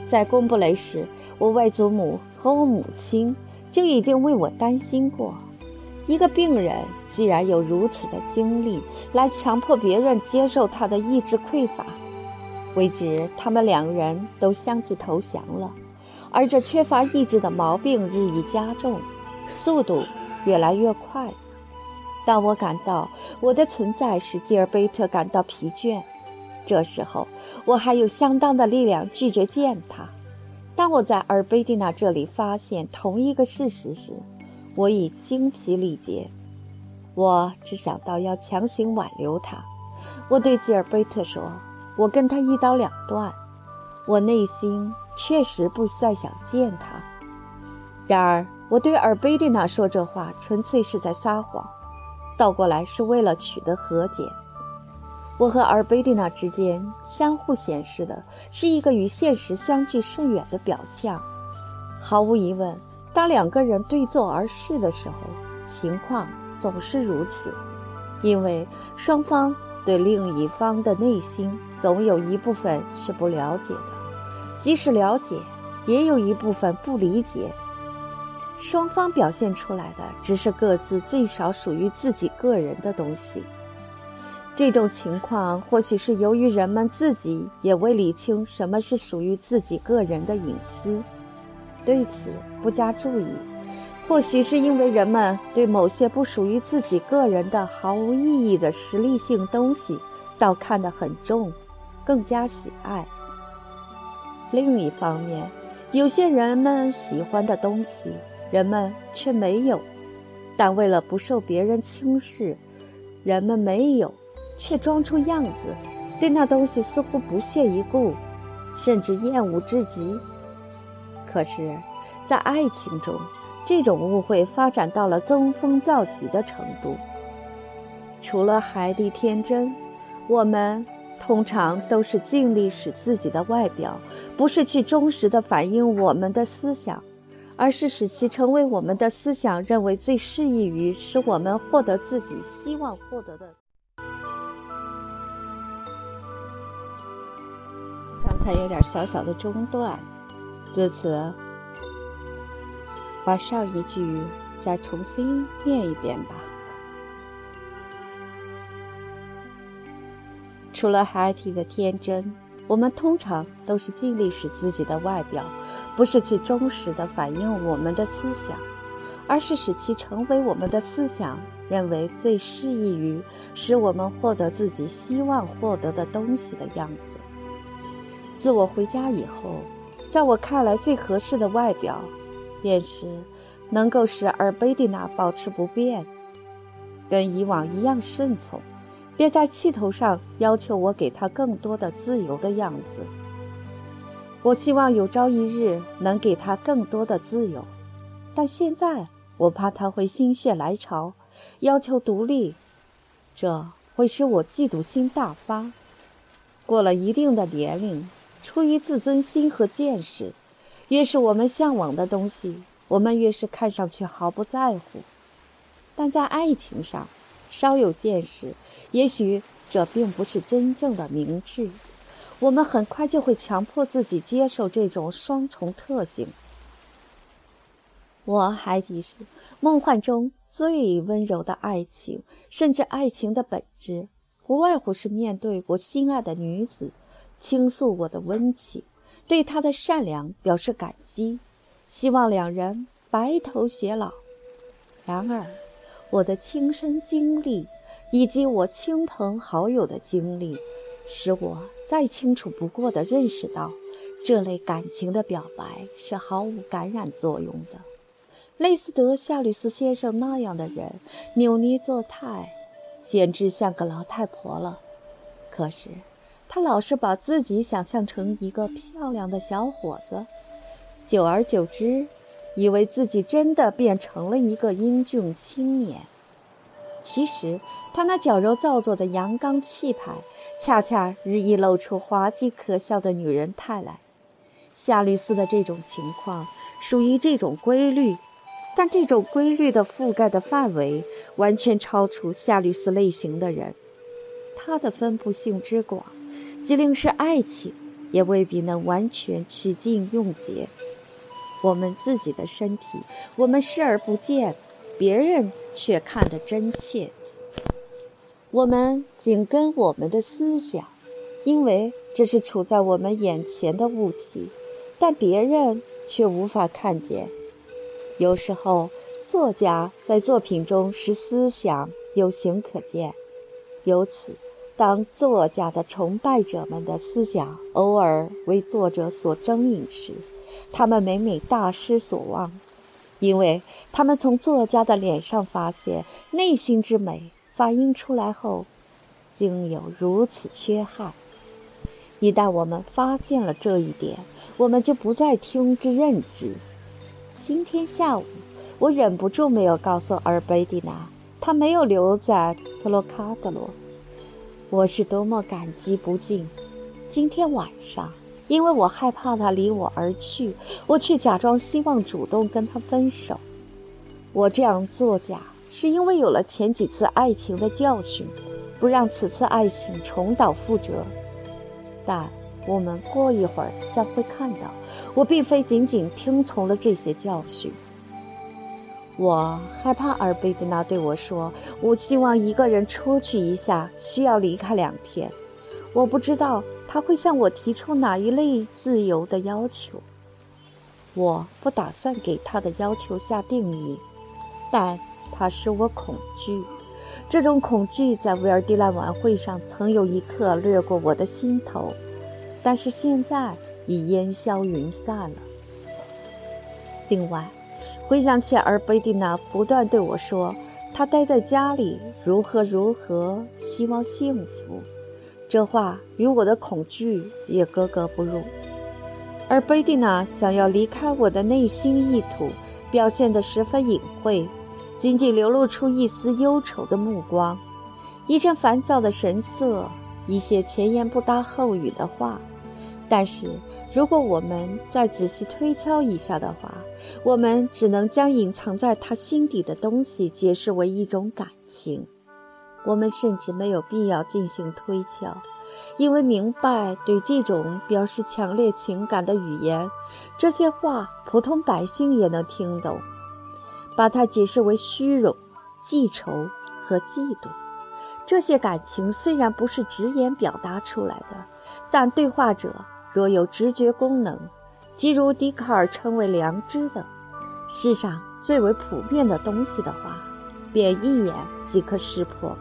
Speaker 1: 在贡布雷时，我外祖母和我母亲就已经为我担心过。一个病人居然有如此的精力来强迫别人接受他的意志匮乏，为止他们两人都相继投降了，而这缺乏意志的毛病日益加重，速度越来越快。当我感到我的存在使吉尔贝特感到疲倦，这时候我还有相当的力量拒绝见他。当我在尔贝蒂娜这里发现同一个事实时，我已精疲力竭，我只想到要强行挽留他。我对吉尔贝特说：“我跟他一刀两断。”我内心确实不再想见他。然而，我对尔贝蒂娜说这话，纯粹是在撒谎，倒过来是为了取得和解。我和尔贝蒂娜之间相互显示的是一个与现实相距甚远的表象。毫无疑问。当两个人对坐而视的时候，情况总是如此，因为双方对另一方的内心总有一部分是不了解的，即使了解，也有一部分不理解。双方表现出来的只是各自最少属于自己个人的东西。这种情况或许是由于人们自己也未理清什么是属于自己个人的隐私。对此不加注意，或许是因为人们对某些不属于自己个人的毫无意义的实力性东西，倒看得很重，更加喜爱。另一方面，有些人们喜欢的东西，人们却没有，但为了不受别人轻视，人们没有，却装出样子，对那东西似乎不屑一顾，甚至厌恶至极。可是，在爱情中，这种误会发展到了登峰造极的程度。除了海蒂天真，我们通常都是尽力使自己的外表不是去忠实的反映我们的思想，而是使其成为我们的思想认为最适宜于使我们获得自己希望获得的。刚才有点小小的中断。自此，把上一句再重新念一遍吧。除了孩提的天真，我们通常都是尽力使自己的外表不是去忠实的反映我们的思想，而是使其成为我们的思想认为最适宜于使我们获得自己希望获得的东西的样子。自我回家以后，在我看来最合适的外表，便是能够使尔贝蒂娜保持不变，跟以往一样顺从。别在气头上要求我给他更多的自由的样子。我希望有朝一日能给他更多的自由，但现在我怕他会心血来潮，要求独立，这会使我嫉妒心大发。过了一定的年龄，出于自尊心和见识，越是我们向往的东西，我们越是看上去毫不在乎。但在爱情上，稍有见识，也许这并不是真正的明智。我们很快就会强迫自己接受这种双重特性。我还提是梦幻中最温柔的爱情，甚至爱情的本质，不外乎是面对我心爱的女子，倾诉我的温情，对他的善良表示感激，希望两人白头偕老。然而。我的亲身经历，以及我亲朋好友的经历，使我再清楚不过地认识到，这类感情的表白是毫无感染作用的。类似德夏吕斯先生那样的人，扭捏作态，简直像个老太婆了。可是，他老是把自己想象成一个漂亮的小伙子，久而久之。以为自己真的变成了一个英俊青年，其实他那矫揉造作的阳刚气派，恰恰日益露出滑稽可笑的女人态来。夏律斯的这种情况属于这种规律，但这种规律的覆盖的范围完全超出夏律斯类型的人。它的分布性之广，即令是爱情，也未必能完全取尽用竭。我们自己的身体，我们视而不见，别人却看得真切。我们紧跟我们的思想，因为这是处在我们眼前的物体，但别人却无法看见。有时候，作家在作品中使思想有形可见，由此，当作家的崇拜者们的思想偶尔为作者所征引时，他们每每大失所望，因为他们从作家的脸上发现内心之美，反映出来后，竟有如此缺憾。一旦我们发现了这一点，我们就不再听之任之。今天下午，我忍不住没有告诉阿尔贝蒂娜，她没有留在特洛卡德罗，我是多么感激不尽。今天晚上。因为我害怕他离我而去，我却假装希望主动跟他分手。我这样作假，是因为有了前几次爱情的教训，不让此次爱情重蹈覆辙。但我们过一会儿将会看到，我并非仅仅听从了这些教训。我害怕尔贝蒂娜对我说：“我希望一个人出去一下，需要离开两天。”我不知道他会向我提出哪一类自由的要求。我不打算给他的要求下定义，但他使我恐惧。这种恐惧在维尔蒂兰晚会上曾有一刻掠过我的心头，但是现在已烟消云散了。另外，回想起尔贝蒂娜不断对我说她待在家里如何如何，希望幸福。这话与我的恐惧也格格不入，而贝蒂娜想要离开我的内心意图表现得十分隐晦，仅仅流露出一丝忧愁的目光，一阵烦躁的神色，一些前言不搭后语的话。但是，如果我们再仔细推敲一下的话，我们只能将隐藏在他心底的东西解释为一种感情。我们甚至没有必要进行推敲，因为明白对这种表示强烈情感的语言，这些话普通百姓也能听懂。把它解释为虚荣、记仇和嫉妒，这些感情虽然不是直言表达出来的，但对话者若有直觉功能，即如笛卡尔称为良知的世上最为普遍的东西的话，便一眼即可识破。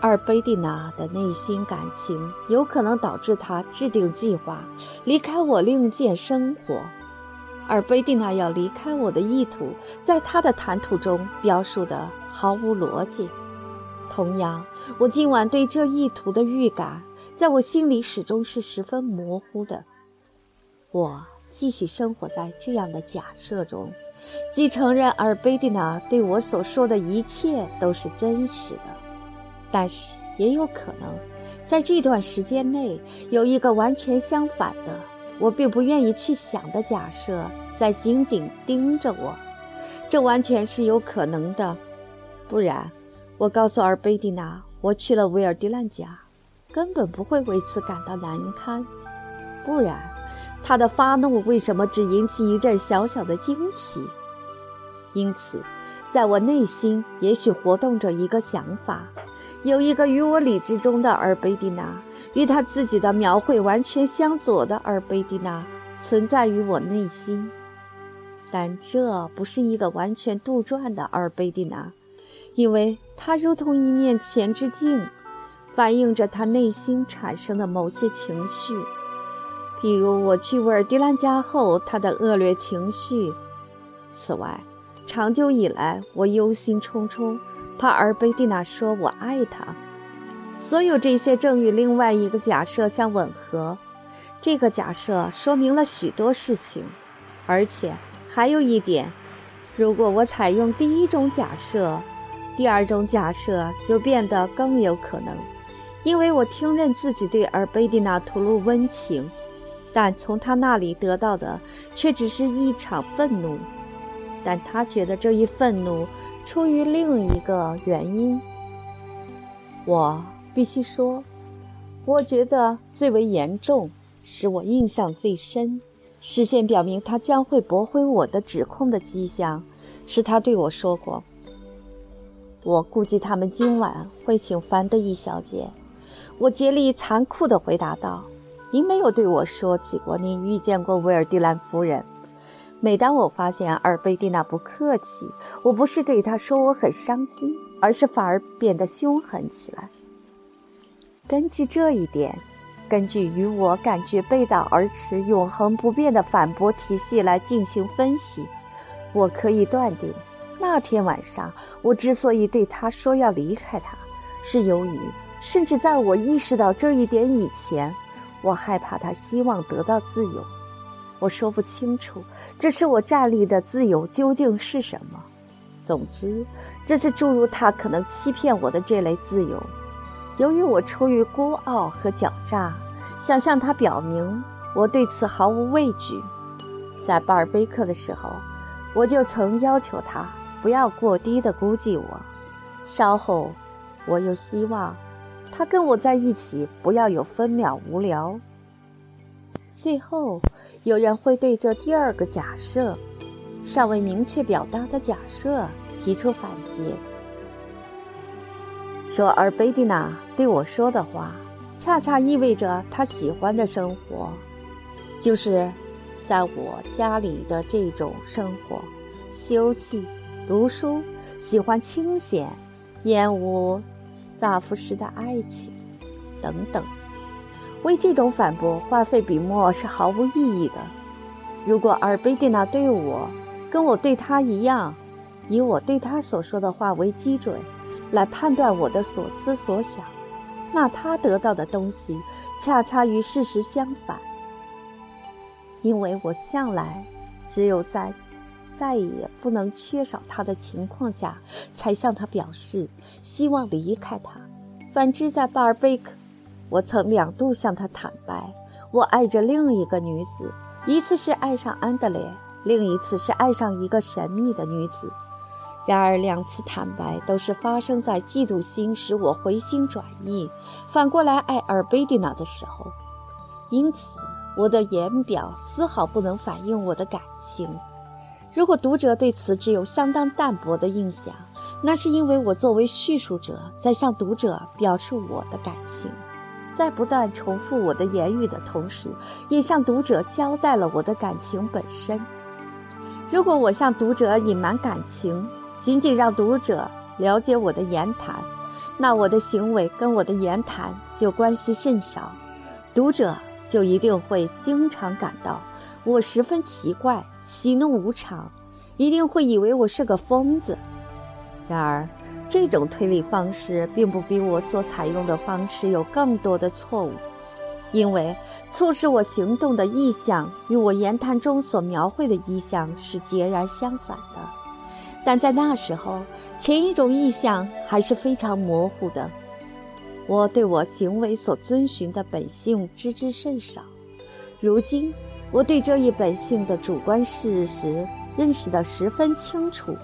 Speaker 1: 而贝蒂娜的内心感情有可能导致他制定计划，离开我另建生活。而贝蒂娜要离开我的意图，在他的谈吐中表述的毫无逻辑。同样，我今晚对这意图的预感，在我心里始终是十分模糊的。我继续生活在这样的假设中，既承认尔贝蒂娜对我所说的一切都是真实的。但是也有可能，在这段时间内有一个完全相反的，我并不愿意去想的假设在紧紧盯着我，这完全是有可能的。不然，我告诉尔贝蒂娜，我去了维尔迪兰家，根本不会为此感到难堪。不然，他的发怒为什么只引起一阵小小的惊奇？因此，在我内心也许活动着一个想法。有一个与我理智中的尔贝蒂娜，与他自己的描绘完全相左的尔贝蒂娜存在于我内心，但这不是一个完全杜撰的尔贝蒂娜，因为它如同一面前之镜，反映着他内心产生的某些情绪，譬如我去维尔迪兰家后他的恶劣情绪。此外，长久以来我忧心忡忡。帕尔贝蒂娜说：“我爱他。”所有这些正与另外一个假设相吻合。这个假设说明了许多事情，而且还有一点：如果我采用第一种假设，第二种假设就变得更有可能，因为我听任自己对尔贝蒂娜吐露温情，但从他那里得到的却只是一场愤怒。但他觉得这一愤怒。出于另一个原因，我必须说，我觉得最为严重，使我印象最深，事先表明他将会驳回我的指控的迹象，是他对我说过：“我估计他们今晚会请凡德伊小姐。”我竭力残酷地回答道：“您没有对我说起过您遇见过威尔蒂兰夫人。”每当我发现阿尔贝蒂娜不客气，我不是对她说我很伤心，而是反而变得凶狠起来。根据这一点，根据与我感觉背道而驰、永恒不变的反驳体系来进行分析，我可以断定，那天晚上我之所以对她说要离开她，是由于，甚至在我意识到这一点以前，我害怕他希望得到自由。我说不清楚，这是我站立的自由究竟是什么。总之，这是注入他可能欺骗我的这类自由。由于我出于孤傲和狡诈，想向他表明我对此毫无畏惧。在巴尔贝克的时候，我就曾要求他不要过低的估计我。稍后，我又希望他跟我在一起不要有分秒无聊。最后，有人会对这第二个假设，尚未明确表达的假设提出反击，说而贝蒂娜对我说的话，恰恰意味着她喜欢的生活，就是在我家里的这种生活：休憩、读书、喜欢清闲、厌恶萨福式的爱情等等。为这种反驳花费笔墨是毫无意义的。如果阿尔贝蒂娜对我，跟我对他一样，以我对他所说的话为基准，来判断我的所思所想，那他得到的东西恰恰与事实相反。因为我向来只有在再也不能缺少他的情况下，才向他表示希望离开他。反之，在巴尔贝克。我曾两度向他坦白，我爱着另一个女子，一次是爱上安德烈，另一次是爱上一个神秘的女子。然而，两次坦白都是发生在嫉妒心使我回心转意，反过来爱尔贝蒂娜的时候。因此，我的言表丝毫不能反映我的感情。如果读者对此只有相当淡薄的印象，那是因为我作为叙述者，在向读者表述我的感情，在不断重复我的言语的同时，也向读者交代了我的感情本身。如果我向读者隐瞒感情，仅仅让读者了解我的言谈，那我的行为跟我的言谈就关系甚少，读者就一定会经常感到我十分奇怪、喜怒无常，一定会以为我是个疯子。然而，这种推理方式并不比我所采用的方式有更多的错误。因为促使我行动的意向与我言谈中所描绘的意向是截然相反的，但在那时候，前一种意向还是非常模糊的。我对我行为所遵循的本性知之甚少，如今我对这一本性的主观事实认识得十分清楚。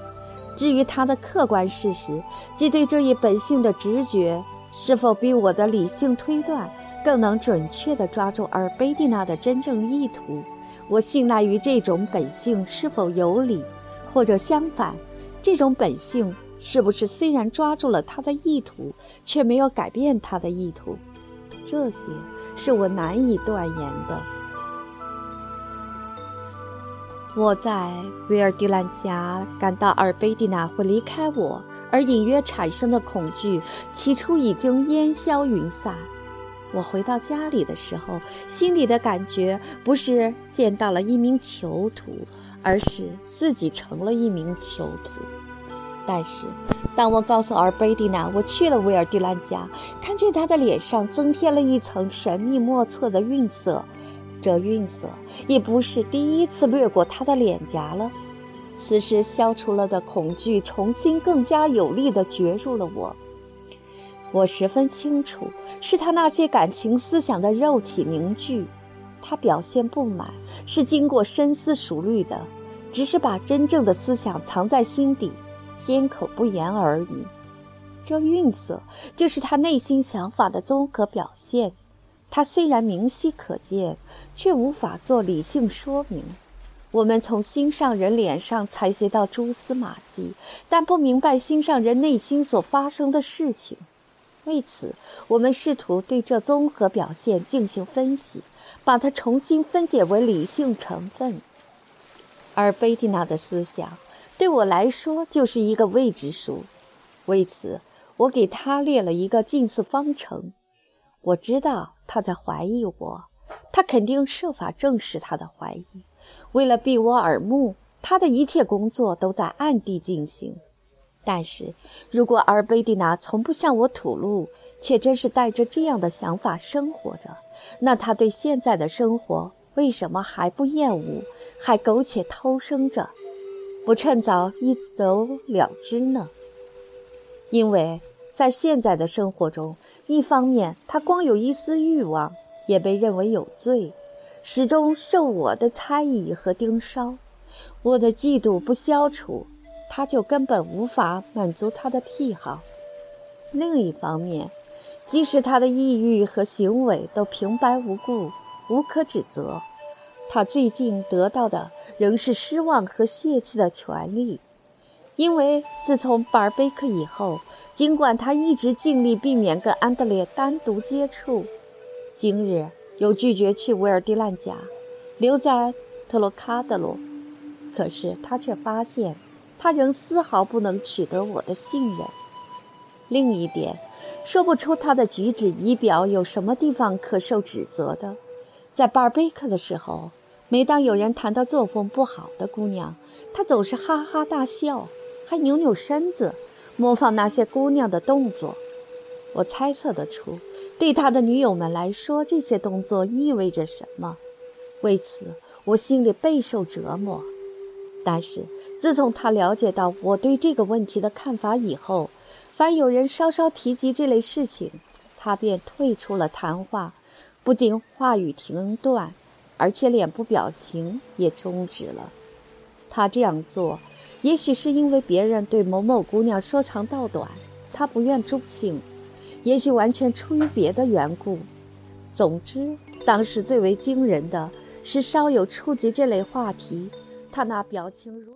Speaker 1: 至于它的客观事实，即对这一本性的直觉是否比我的理性推断。更能准确地抓住尔贝蒂娜的真正意图。我信赖于这种本性是否有理，或者相反，这种本性是不是虽然抓住了他的意图，却没有改变他的意图？这些是我难以断言的。我在维尔迪兰家感到尔贝蒂娜会离开我，而隐约产生的恐惧，起初已经烟消云散。我回到家里的时候，心里的感觉不是见到了一名囚徒，而是自己成了一名囚徒。但是，当我告诉尔贝蒂娜我去了维尔蒂兰家，看见他的脸上增添了一层神秘莫测的晕色，这晕色也不是第一次掠过他的脸颊了。此时消除了的恐惧，重新更加有力地攫入了我。我十分清楚，是他那些感情思想的肉体凝聚。他表现不满，是经过深思熟虑的，只是把真正的思想藏在心底，缄口不言而已。这韵色就是他内心想法的综合表现。他虽然明晰可见，却无法做理性说明。我们从心上人脸上采撷到蛛丝马迹，但不明白心上人内心所发生的事情。为此，我们试图对这综合表现进行分析，把它重新分解为理性成分。而贝蒂娜的思想对我来说就是一个未知数。为此，我给她列了一个近似方程。我知道他在怀疑我，他肯定设法证实他的怀疑。为了避我耳目，他的一切工作都在暗地进行。但是，如果阿尔贝蒂娜从不向我吐露，却真是带着这样的想法生活着，那她对现在的生活为什么还不厌恶，还苟且偷生着，不趁早一走了之呢？因为在现在的生活中，一方面他光有一丝欲望，也被认为有罪，始终受我的猜疑和盯梢，我的嫉妒不消除。他就根本无法满足他的癖好。另一方面，即使他的抑郁和行为都平白无故、无可指责，他最近得到的仍是失望和泄气的权利。因为自从巴尔贝克以后，尽管他一直尽力避免跟安德烈单独接触，今日又拒绝去维尔蒂兰家，留在特洛卡德罗，可是他却发现。他仍丝毫不能取得我的信任。另一点，说不出他的举止仪表有什么地方可受指责的。在巴尔贝克的时候，每当有人谈到作风不好的姑娘，他总是哈哈大笑，还扭扭身子，模仿那些姑娘的动作。我猜测得出，对他的女友们来说，这些动作意味着什么。为此，我心里备受折磨。但是，自从他了解到我对这个问题的看法以后，凡有人稍稍提及这类事情，他便退出了谈话，不仅话语停断，而且脸部表情也终止了。他这样做，也许是因为别人对某某姑娘说长道短，他不愿中性；也许完全出于别的缘故。总之，当时最为惊人的是，稍有触及这类话题。他那表情如。